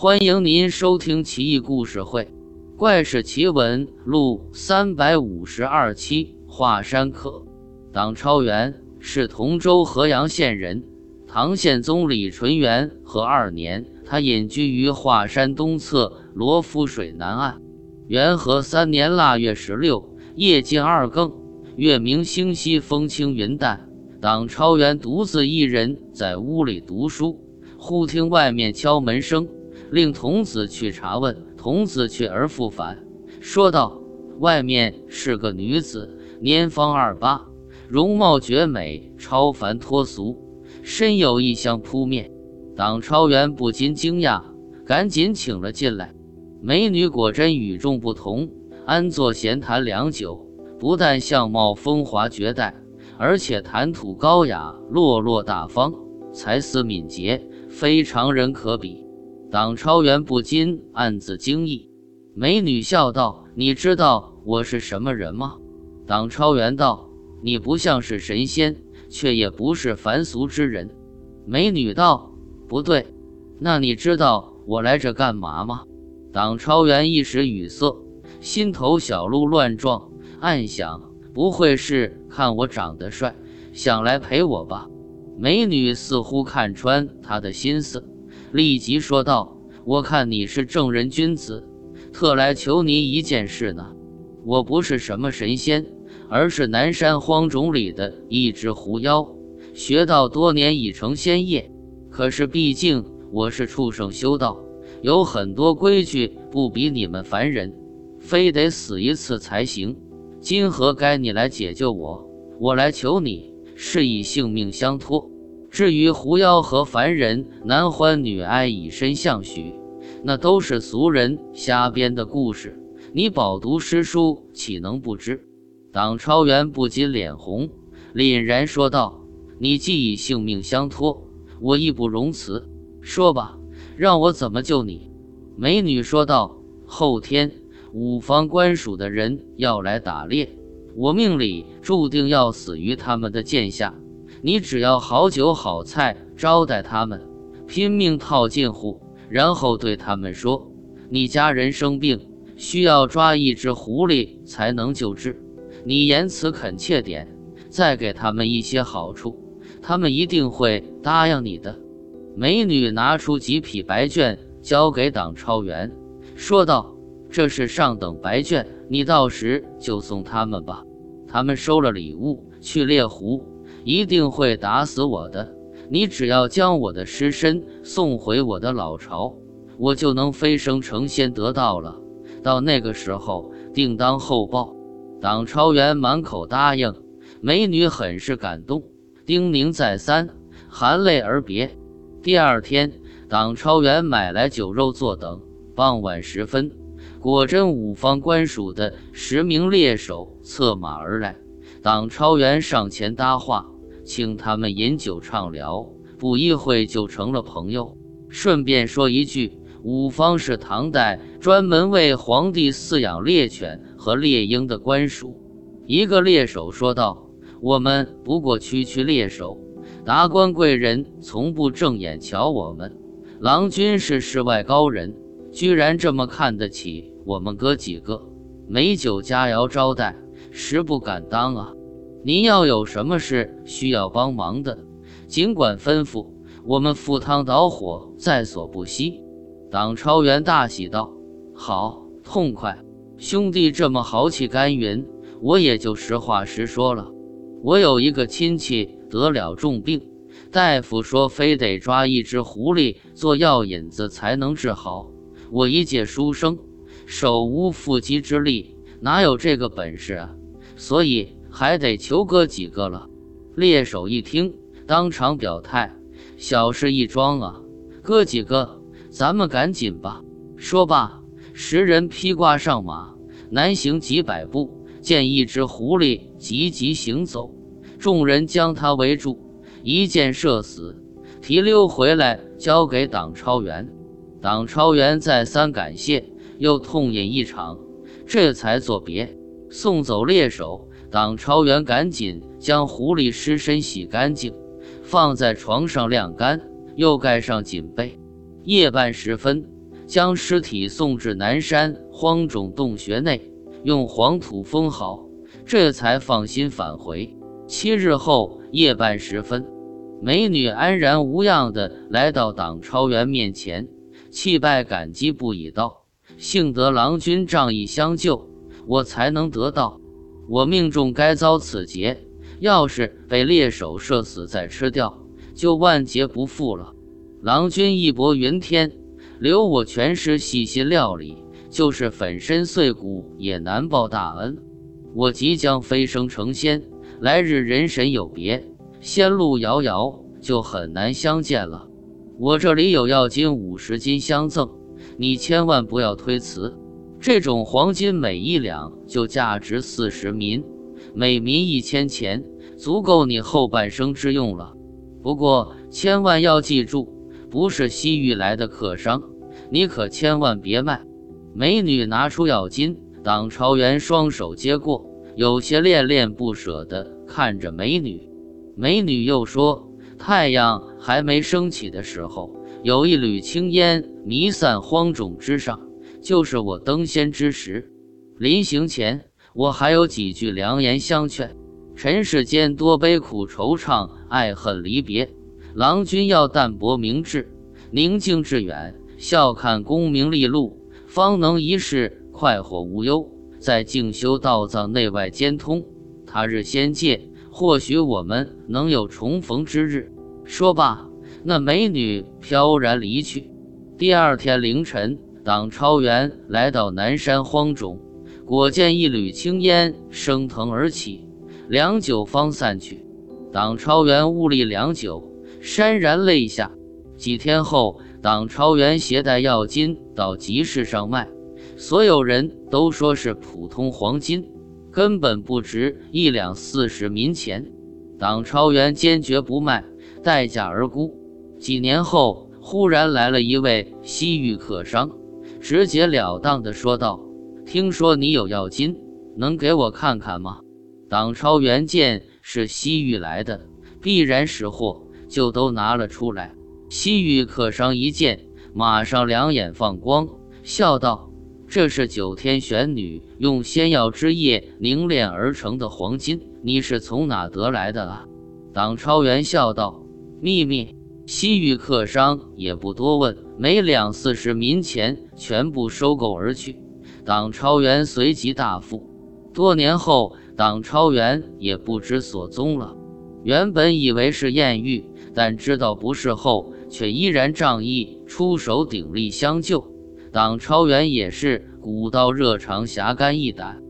欢迎您收听《奇异故事会·怪事奇闻录》三百五十二期。华山客，党超元是同州河阳县人。唐宪宗李纯元和二年，他隐居于华山东侧罗浮水南岸。元和三年腊月十六，夜近二更，月明星稀，风轻云淡。党超元独自一人在屋里读书，忽听外面敲门声。令童子去查问，童子去而复返，说道：“外面是个女子，年方二八，容貌绝美，超凡脱俗，身有异香扑面。”党超元不禁惊讶，赶紧请了进来。美女果真与众不同，安坐闲谈良久，不但相貌风华绝代，而且谈吐高雅，落落大方，才思敏捷，非常人可比。党超元不禁暗自惊异，美女笑道：“你知道我是什么人吗？”党超元道：“你不像是神仙，却也不是凡俗之人。”美女道：“不对，那你知道我来这干嘛吗？”党超元一时语塞，心头小鹿乱撞，暗想：不会是看我长得帅，想来陪我吧？美女似乎看穿他的心思。立即说道：“我看你是正人君子，特来求你一件事呢。我不是什么神仙，而是南山荒冢里的一只狐妖，学道多年已成仙业。可是毕竟我是畜生修道，有很多规矩不比你们凡人，非得死一次才行。今何该你来解救我？我来求你，是以性命相托。”至于狐妖和凡人男欢女爱以身相许，那都是俗人瞎编的故事。你饱读诗书，岂能不知？党超元不禁脸红，凛然说道：“你既以性命相托，我义不容辞。说吧，让我怎么救你？”美女说道：“后天五方官署的人要来打猎，我命里注定要死于他们的剑下。”你只要好酒好菜招待他们，拼命套近乎，然后对他们说：“你家人生病，需要抓一只狐狸才能救治。你言辞恳切点，再给他们一些好处，他们一定会答应你的。”美女拿出几匹白绢，交给党超元，说道：“这是上等白绢，你到时就送他们吧。他们收了礼物，去猎狐。”一定会打死我的！你只要将我的尸身送回我的老巢，我就能飞升成仙得道了。到那个时候，定当厚报。党超元满口答应，美女很是感动，叮咛再三，含泪而别。第二天，党超元买来酒肉坐等。傍晚时分，果真五方官署的十名猎手策马而来，党超元上前搭话。请他们饮酒畅聊，不一会就成了朋友。顺便说一句，五方是唐代专门为皇帝饲养猎犬和猎鹰的官署。一个猎手说道：“我们不过区区猎手，达官贵人从不正眼瞧我们。郎君是世外高人，居然这么看得起我们哥几个，美酒佳肴招待，实不敢当啊。”您要有什么事需要帮忙的，尽管吩咐，我们赴汤蹈火在所不惜。党超元大喜道：“好，痛快！兄弟这么豪气干云，我也就实话实说了。我有一个亲戚得了重病，大夫说非得抓一只狐狸做药引子才能治好。我一介书生，手无缚鸡之力，哪有这个本事啊？所以。”还得求哥几个了。猎手一听，当场表态：“小事一桩啊，哥几个，咱们赶紧吧。”说罢，十人披挂上马，南行几百步，见一只狐狸急急行走，众人将他围住，一箭射死，提溜回来交给党超元。党超元再三感谢，又痛饮一场，这才作别，送走猎手。党超元赶紧将狐狸尸身洗干净，放在床上晾干，又盖上锦被。夜半时分，将尸体送至南山荒冢洞穴内，用黄土封好，这才放心返回。七日后夜半时分，美女安然无恙地来到党超元面前，泣拜感激不已，道：“幸得郎君仗义相救，我才能得到。我命中该遭此劫，要是被猎手射死再吃掉，就万劫不复了。郎君义薄云天。”留我全师细心料理，就是粉身碎骨也难报大恩。我即将飞升成仙，来日人神有别，仙路遥遥，就很难相见了。我这里有药金五十斤相赠，你千万不要推辞。这种黄金每一两就价值四十民，每民一千钱，足够你后半生之用了。不过千万要记住。不是西域来的客商，你可千万别卖。美女拿出药金，党朝元双手接过，有些恋恋不舍地看着美女。美女又说：“太阳还没升起的时候，有一缕青烟弥散荒冢之上，就是我登仙之时。临行前，我还有几句良言相劝：尘世间多悲苦惆怅，爱恨离别。”郎君要淡泊明志，宁静致远，笑看功名利禄，方能一世快活无忧。在静修道藏内外兼通，他日仙界，或许我们能有重逢之日。说罢，那美女飘然离去。第二天凌晨，党超元来到南山荒冢，果见一缕青烟升腾而起，良久方散去。党超元兀立良久。潸然泪下。几天后，党超元携带药金到集市上卖，所有人都说是普通黄金，根本不值一两四十民钱。党超元坚决不卖，待价而沽。几年后，忽然来了一位西域客商，直截了当地说道：“听说你有药金，能给我看看吗？”党超元见是西域来的，必然识货。就都拿了出来。西域客商一见，马上两眼放光，笑道：“这是九天玄女用仙药之液凝炼而成的黄金，你是从哪得来的啊？”党超元笑道：“秘密。”西域客商也不多问，每两四十民钱全部收购而去。党超元随即大富。多年后，党超元也不知所踪了。原本以为是艳遇。但知道不是后，却依然仗义出手鼎力相救。党超元也是古道热肠侠肝义胆。